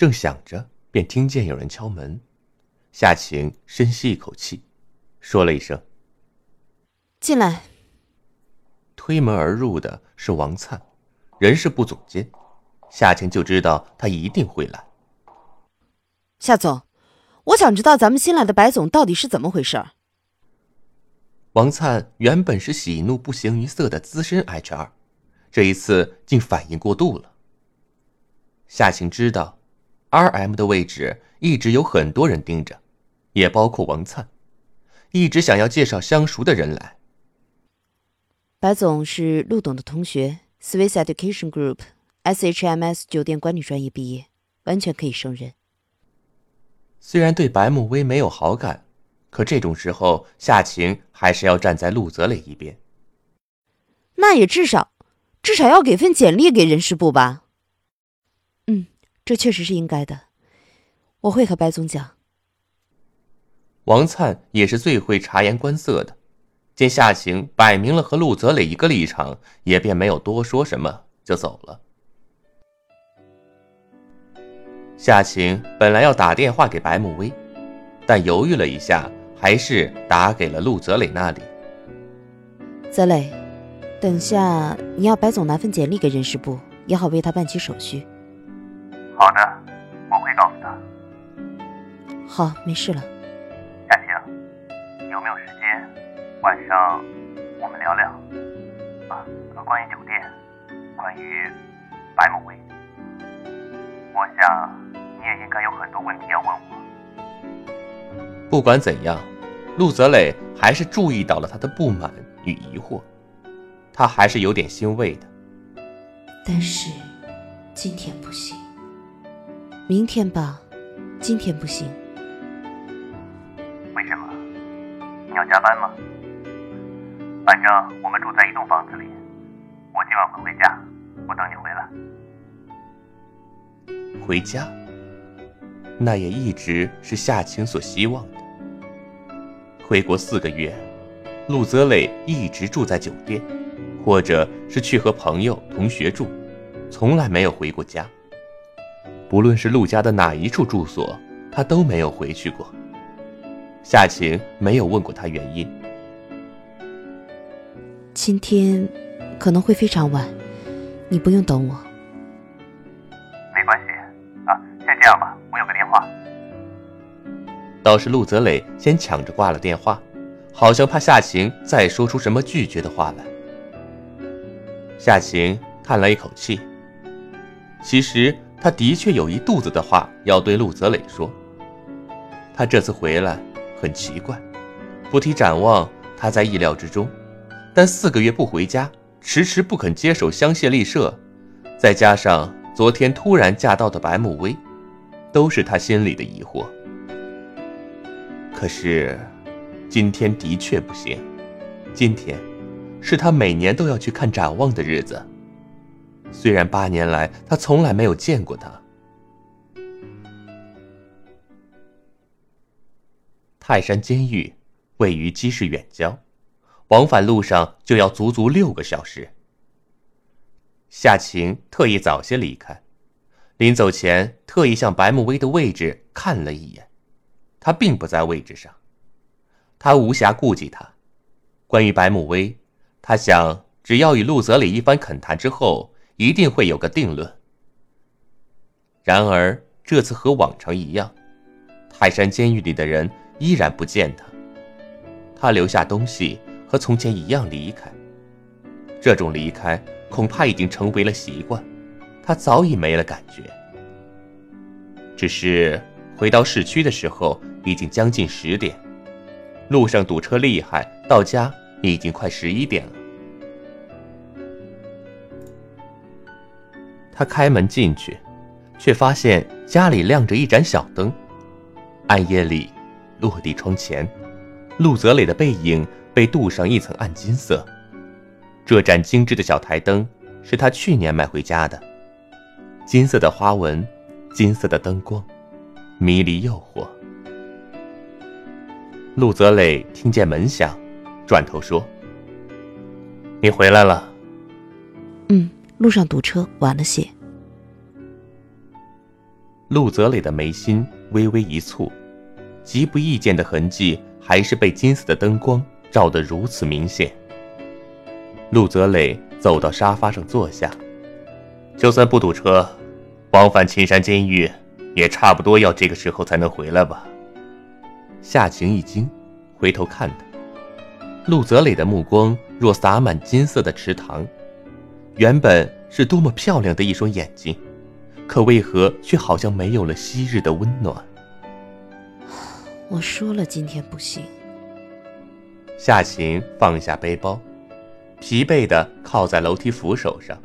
正想着，便听见有人敲门。夏晴深吸一口气，说了一声：“进来。”推门而入的是王灿，人事部总监。夏晴就知道他一定会来。夏总，我想知道咱们新来的白总到底是怎么回事。王灿原本是喜怒不形于色的资深 HR，这一次竟反应过度了。夏晴知道。R.M 的位置一直有很多人盯着，也包括王灿，一直想要介绍相熟的人来。白总是陆董的同学，Swiss Education Group SHMS 酒店管理专业毕业，完全可以胜任。虽然对白慕薇没有好感，可这种时候夏晴还是要站在陆泽磊一边。那也至少，至少要给份简历给人事部吧。这确实是应该的，我会和白总讲。王灿也是最会察言观色的，见夏晴摆明了和陆泽磊一个立场，也便没有多说什么，就走了。夏晴本来要打电话给白慕薇，但犹豫了一下，还是打给了陆泽磊那里。泽磊，等下你要白总拿份简历给人事部，也好为他办起手续。好的，我会告诉他。好，没事了。夏晴，有没有时间？晚上我们聊聊啊，关于酒店，关于白某薇。我想你也应该有很多问题要问我。不管怎样，陆泽磊还是注意到了他的不满与疑惑，他还是有点欣慰的。但是今天不行。明天吧，今天不行。为什么？你要加班吗？反正我们住在一栋房子里，我今晚会回家，我等你回来。回家？那也一直是夏晴所希望的。回国四个月，陆泽磊一直住在酒店，或者是去和朋友、同学住，从来没有回过家。不论是陆家的哪一处住所，他都没有回去过。夏晴没有问过他原因。今天可能会非常晚，你不用等我。没关系，啊，先这样吧，我有个电话。倒是陆泽磊先抢着挂了电话，好像怕夏晴再说出什么拒绝的话来。夏晴叹了一口气，其实。他的确有一肚子的话要对陆泽磊说。他这次回来很奇怪，不提展望，他在意料之中，但四个月不回家，迟迟不肯接手香榭丽舍，再加上昨天突然驾到的白慕薇，都是他心里的疑惑。可是，今天的确不行，今天是他每年都要去看展望的日子。虽然八年来他从来没有见过他。泰山监狱位于基市远郊，往返路上就要足足六个小时。夏晴特意早些离开，临走前特意向白慕薇的位置看了一眼，他并不在位置上。他无暇顾及他。关于白慕薇，他想只要与陆泽里一番恳谈之后。一定会有个定论。然而这次和往常一样，泰山监狱里的人依然不见他。他留下东西和从前一样离开。这种离开恐怕已经成为了习惯，他早已没了感觉。只是回到市区的时候已经将近十点，路上堵车厉害，到家已经快十一点了。他开门进去，却发现家里亮着一盏小灯。暗夜里，落地窗前，陆泽磊的背影被镀上一层暗金色。这盏精致的小台灯是他去年买回家的，金色的花纹，金色的灯光，迷离诱惑。陆泽磊听见门响，转头说：“你回来了。”“。”路上堵车，晚了些。陆泽磊的眉心微微一蹙，极不易见的痕迹还是被金色的灯光照得如此明显。陆泽磊走到沙发上坐下，就算不堵车，往返青山监狱也差不多要这个时候才能回来吧。夏晴一惊，回头看他，陆泽磊的目光若洒满金色的池塘。原本是多么漂亮的一双眼睛，可为何却好像没有了昔日的温暖？我说了，今天不行。夏晴放下背包，疲惫的靠在楼梯扶手上。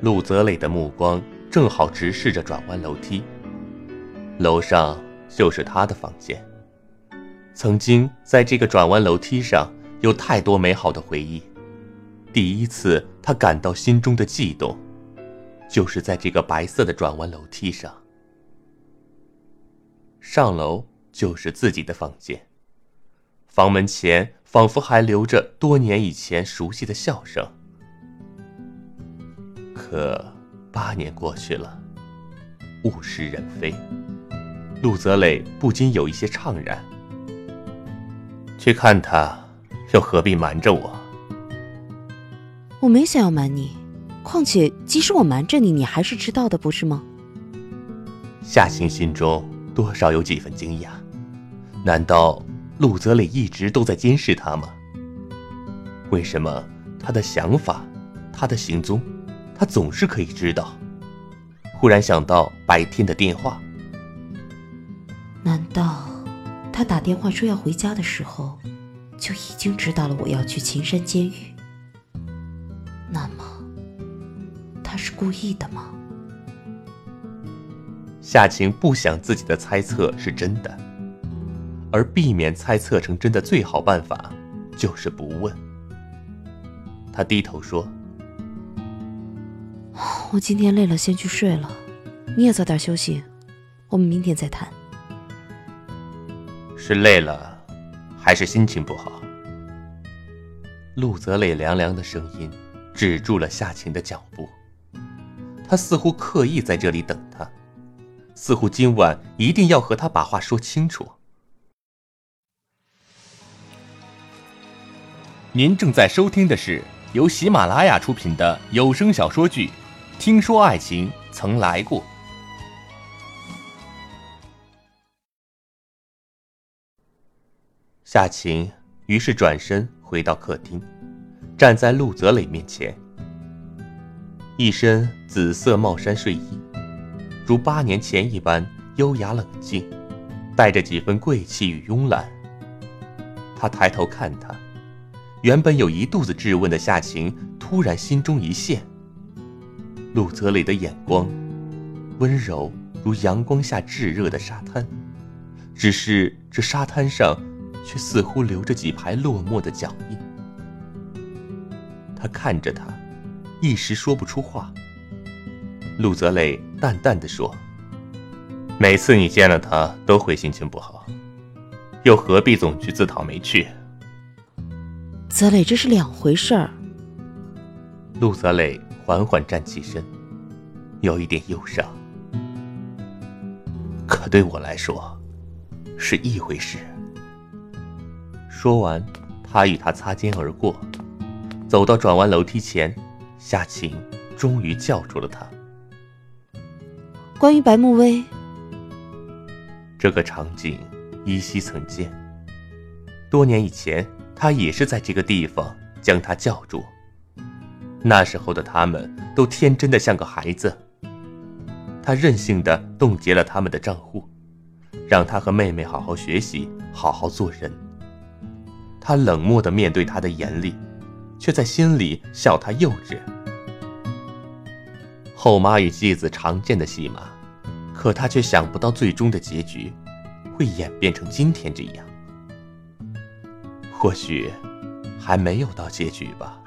陆泽磊的目光正好直视着转弯楼梯，楼上就是他的房间。曾经在这个转弯楼梯上，有太多美好的回忆。第一次，他感到心中的悸动，就是在这个白色的转弯楼梯上。上楼就是自己的房间，房门前仿佛还留着多年以前熟悉的笑声。可八年过去了，物是人非，陆泽磊不禁有一些怅然。去看他，又何必瞒着我？我没想要瞒你，况且即使我瞒着你，你还是知道的，不是吗？夏晴心中多少有几分惊讶，难道陆泽磊一直都在监视他吗？为什么他的想法、他的行踪，他总是可以知道？忽然想到白天的电话，难道他打电话说要回家的时候，就已经知道了我要去秦山监狱？故意的吗？夏晴不想自己的猜测是真的，而避免猜测成真的最好办法就是不问。他低头说：“我今天累了，先去睡了。你也早点休息，我们明天再谈。”是累了，还是心情不好？陆泽磊凉凉的声音。止住了夏晴的脚步，他似乎刻意在这里等他，似乎今晚一定要和他把话说清楚。您正在收听的是由喜马拉雅出品的有声小说剧《听说爱情曾来过》。夏晴于是转身回到客厅。站在陆泽磊面前，一身紫色帽衫睡衣，如八年前一般优雅冷静，带着几分贵气与慵懒。他抬头看他，原本有一肚子质问的夏晴，突然心中一现。陆泽磊的眼光，温柔如阳光下炙热的沙滩，只是这沙滩上，却似乎留着几排落寞的脚印。他看着他，一时说不出话。陆泽磊淡淡的说：“每次你见了他，都会心情不好，又何必总去自讨没趣？”泽磊，这是两回事儿。陆泽磊缓缓站起身，有一点忧伤。可对我来说，是一回事。说完，他与他擦肩而过。走到转弯楼梯前，夏晴终于叫住了他。关于白慕薇，这个场景依稀曾见。多年以前，他也是在这个地方将她叫住。那时候的他们都天真的像个孩子。他任性的冻结了他们的账户，让他和妹妹好好学习，好好做人。他冷漠的面对他的严厉。却在心里笑他幼稚。后妈与继子常见的戏码，可他却想不到最终的结局会演变成今天这样。或许还没有到结局吧。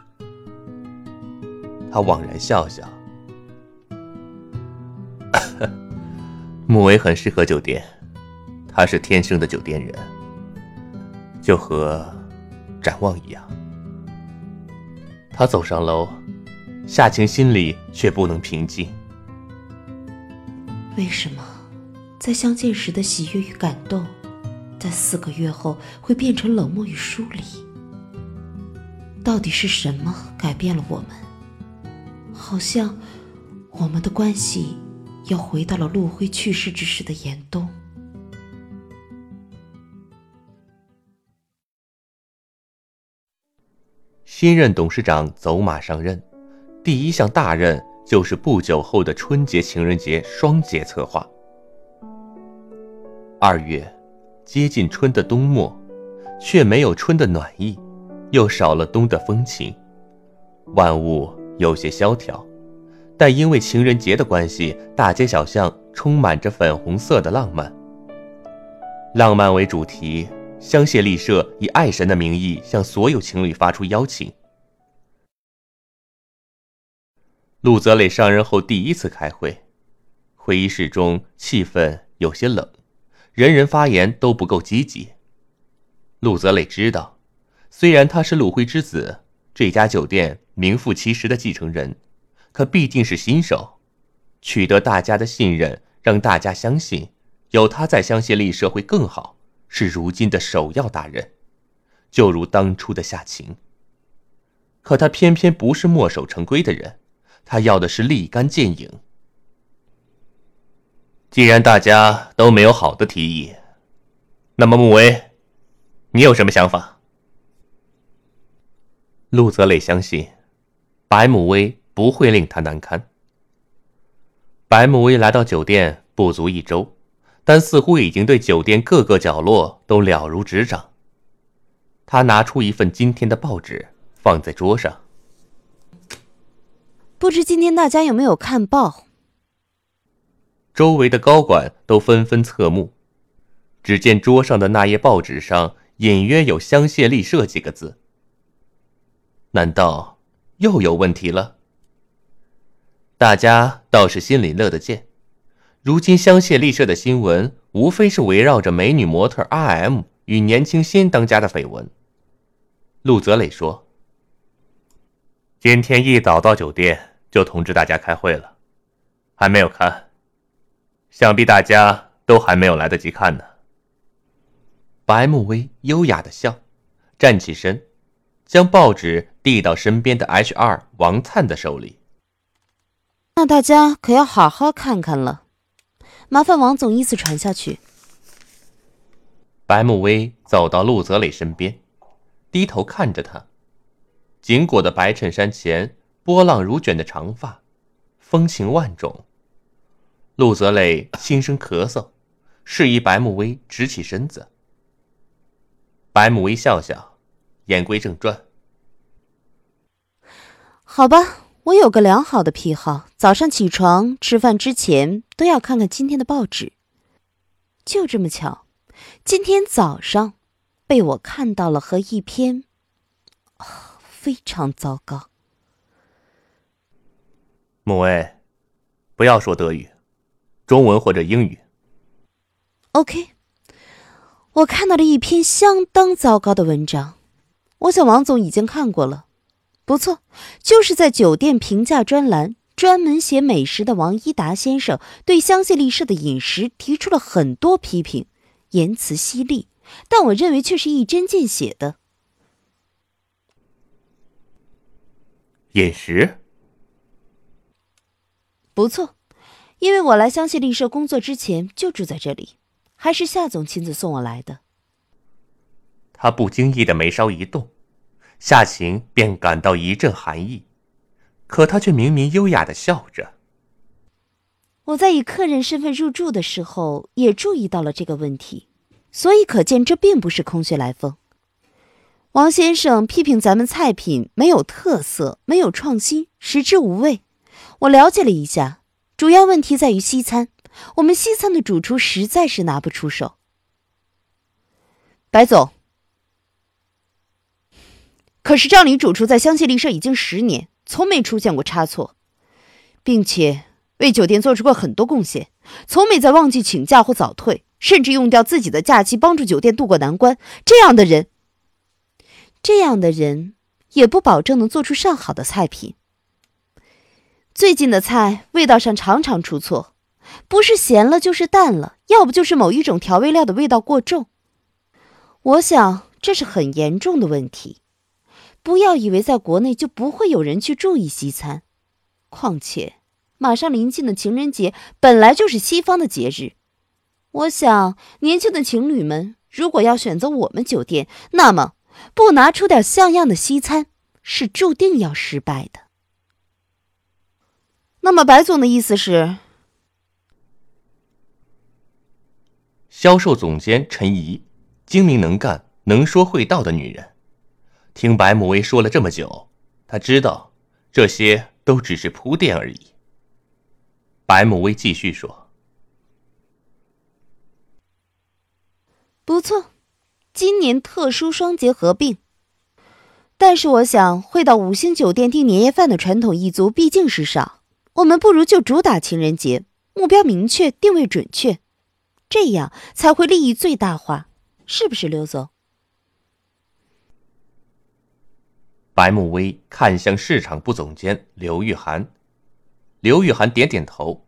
他惘然笑笑。穆维很适合酒店，他是天生的酒店人，就和展望一样。他走上楼，夏晴心里却不能平静。为什么，在相见时的喜悦与感动，在四个月后会变成冷漠与疏离？到底是什么改变了我们？好像我们的关系又回到了陆辉去世之时的严冬。新任董事长走马上任，第一项大任就是不久后的春节、情人节双节策划。二月，接近春的冬末，却没有春的暖意，又少了冬的风情，万物有些萧条。但因为情人节的关系，大街小巷充满着粉红色的浪漫。浪漫为主题。香榭丽舍以爱神的名义向所有情侣发出邀请。陆泽磊上任后第一次开会，会议室中气氛有些冷，人人发言都不够积极。陆泽磊知道，虽然他是陆辉之子，这家酒店名副其实的继承人，可毕竟是新手，取得大家的信任，让大家相信有他在香榭丽舍会更好。是如今的首要大人，就如当初的夏晴。可他偏偏不是墨守成规的人，他要的是立竿见影。既然大家都没有好的提议，那么穆威，你有什么想法？陆泽磊相信，白慕薇不会令他难堪。白慕薇来到酒店不足一周。但似乎已经对酒店各个角落都了如指掌。他拿出一份今天的报纸，放在桌上。不知今天大家有没有看报？周围的高管都纷纷侧目。只见桌上的那页报纸上隐约有“香榭丽舍”几个字。难道又有问题了？大家倒是心里乐得见。如今香榭丽舍的新闻，无非是围绕着美女模特 R.M 与年轻新当家的绯闻。陆泽磊说：“今天一早到酒店就通知大家开会了，还没有看，想必大家都还没有来得及看呢。”白慕薇优雅的笑，站起身，将报纸递到身边的 H.R 王灿的手里。那大家可要好好看看了。麻烦王总依次传下去。白慕薇走到陆泽磊身边，低头看着他。紧裹的白衬衫前，波浪如卷的长发，风情万种。陆泽磊轻声咳嗽，示意白慕薇直起身子。白慕薇笑笑，言归正传：“好吧，我有个良好的癖好，早上起床吃饭之前都要看看今天的报纸。就这么巧，今天早上被我看到了和一篇，非常糟糕。慕薇，不要说德语，中文或者英语。OK。”我看到了一篇相当糟糕的文章，我想王总已经看过了。不错，就是在酒店评价专栏专门写美食的王一达先生对香榭丽舍的饮食提出了很多批评，言辞犀利，但我认为却是一针见血的。饮食不错，因为我来香榭丽舍工作之前就住在这里。还是夏总亲自送我来的。他不经意的眉梢一动，夏晴便感到一阵寒意，可他却明明优雅的笑着。我在以客人身份入住的时候，也注意到了这个问题，所以可见这并不是空穴来风。王先生批评咱们菜品没有特色、没有创新、食之无味。我了解了一下，主要问题在于西餐。我们西餐的主厨实在是拿不出手。白总，可是张林主厨在香榭丽舍已经十年，从没出现过差错，并且为酒店做出过很多贡献，从没在旺季请假或早退，甚至用掉自己的假期帮助酒店渡过难关。这样的人，这样的人也不保证能做出上好的菜品。最近的菜味道上常常出错。不是咸了就是淡了，要不就是某一种调味料的味道过重。我想这是很严重的问题。不要以为在国内就不会有人去注意西餐，况且马上临近的情人节本来就是西方的节日。我想年轻的情侣们如果要选择我们酒店，那么不拿出点像样的西餐是注定要失败的。那么白总的意思是？销售总监陈怡，精明能干、能说会道的女人。听白慕薇说了这么久，他知道这些都只是铺垫而已。白慕薇继续说：“不错，今年特殊双节合并，但是我想会到五星酒店订年夜饭的传统一族毕竟是少，我们不如就主打情人节，目标明确，定位准确。”这样才会利益最大化，是不是，刘总？白慕薇看向市场部总监刘玉涵，刘玉涵点点头。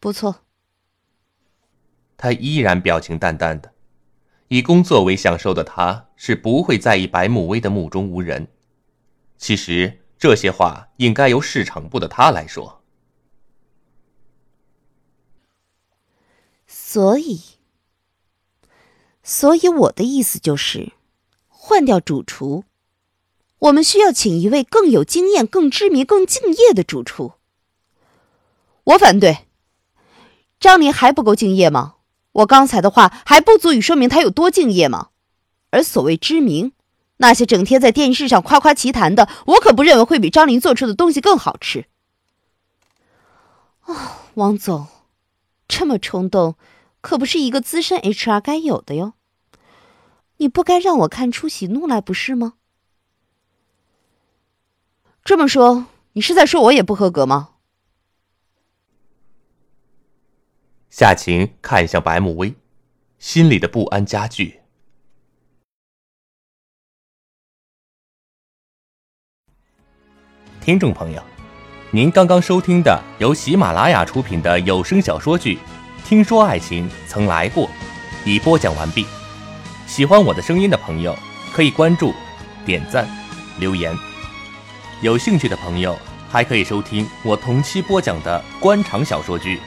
不错。他依然表情淡淡的，以工作为享受的他，是不会在意白慕薇的目中无人。其实这些话应该由市场部的他来说。所以，所以我的意思就是，换掉主厨，我们需要请一位更有经验、更知名、更敬业的主厨。我反对。张林还不够敬业吗？我刚才的话还不足以说明他有多敬业吗？而所谓知名，那些整天在电视上夸夸其谈的，我可不认为会比张林做出的东西更好吃。啊，王总，这么冲动。可不是一个资深 HR 该有的哟。你不该让我看出喜怒来，不是吗？这么说，你是在说我也不合格吗？夏晴看向白慕薇，心里的不安加剧。听众朋友，您刚刚收听的由喜马拉雅出品的有声小说剧。听说爱情曾来过，已播讲完毕。喜欢我的声音的朋友，可以关注、点赞、留言。有兴趣的朋友，还可以收听我同期播讲的官场小说剧《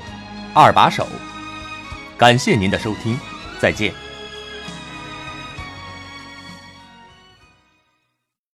二把手》。感谢您的收听，再见。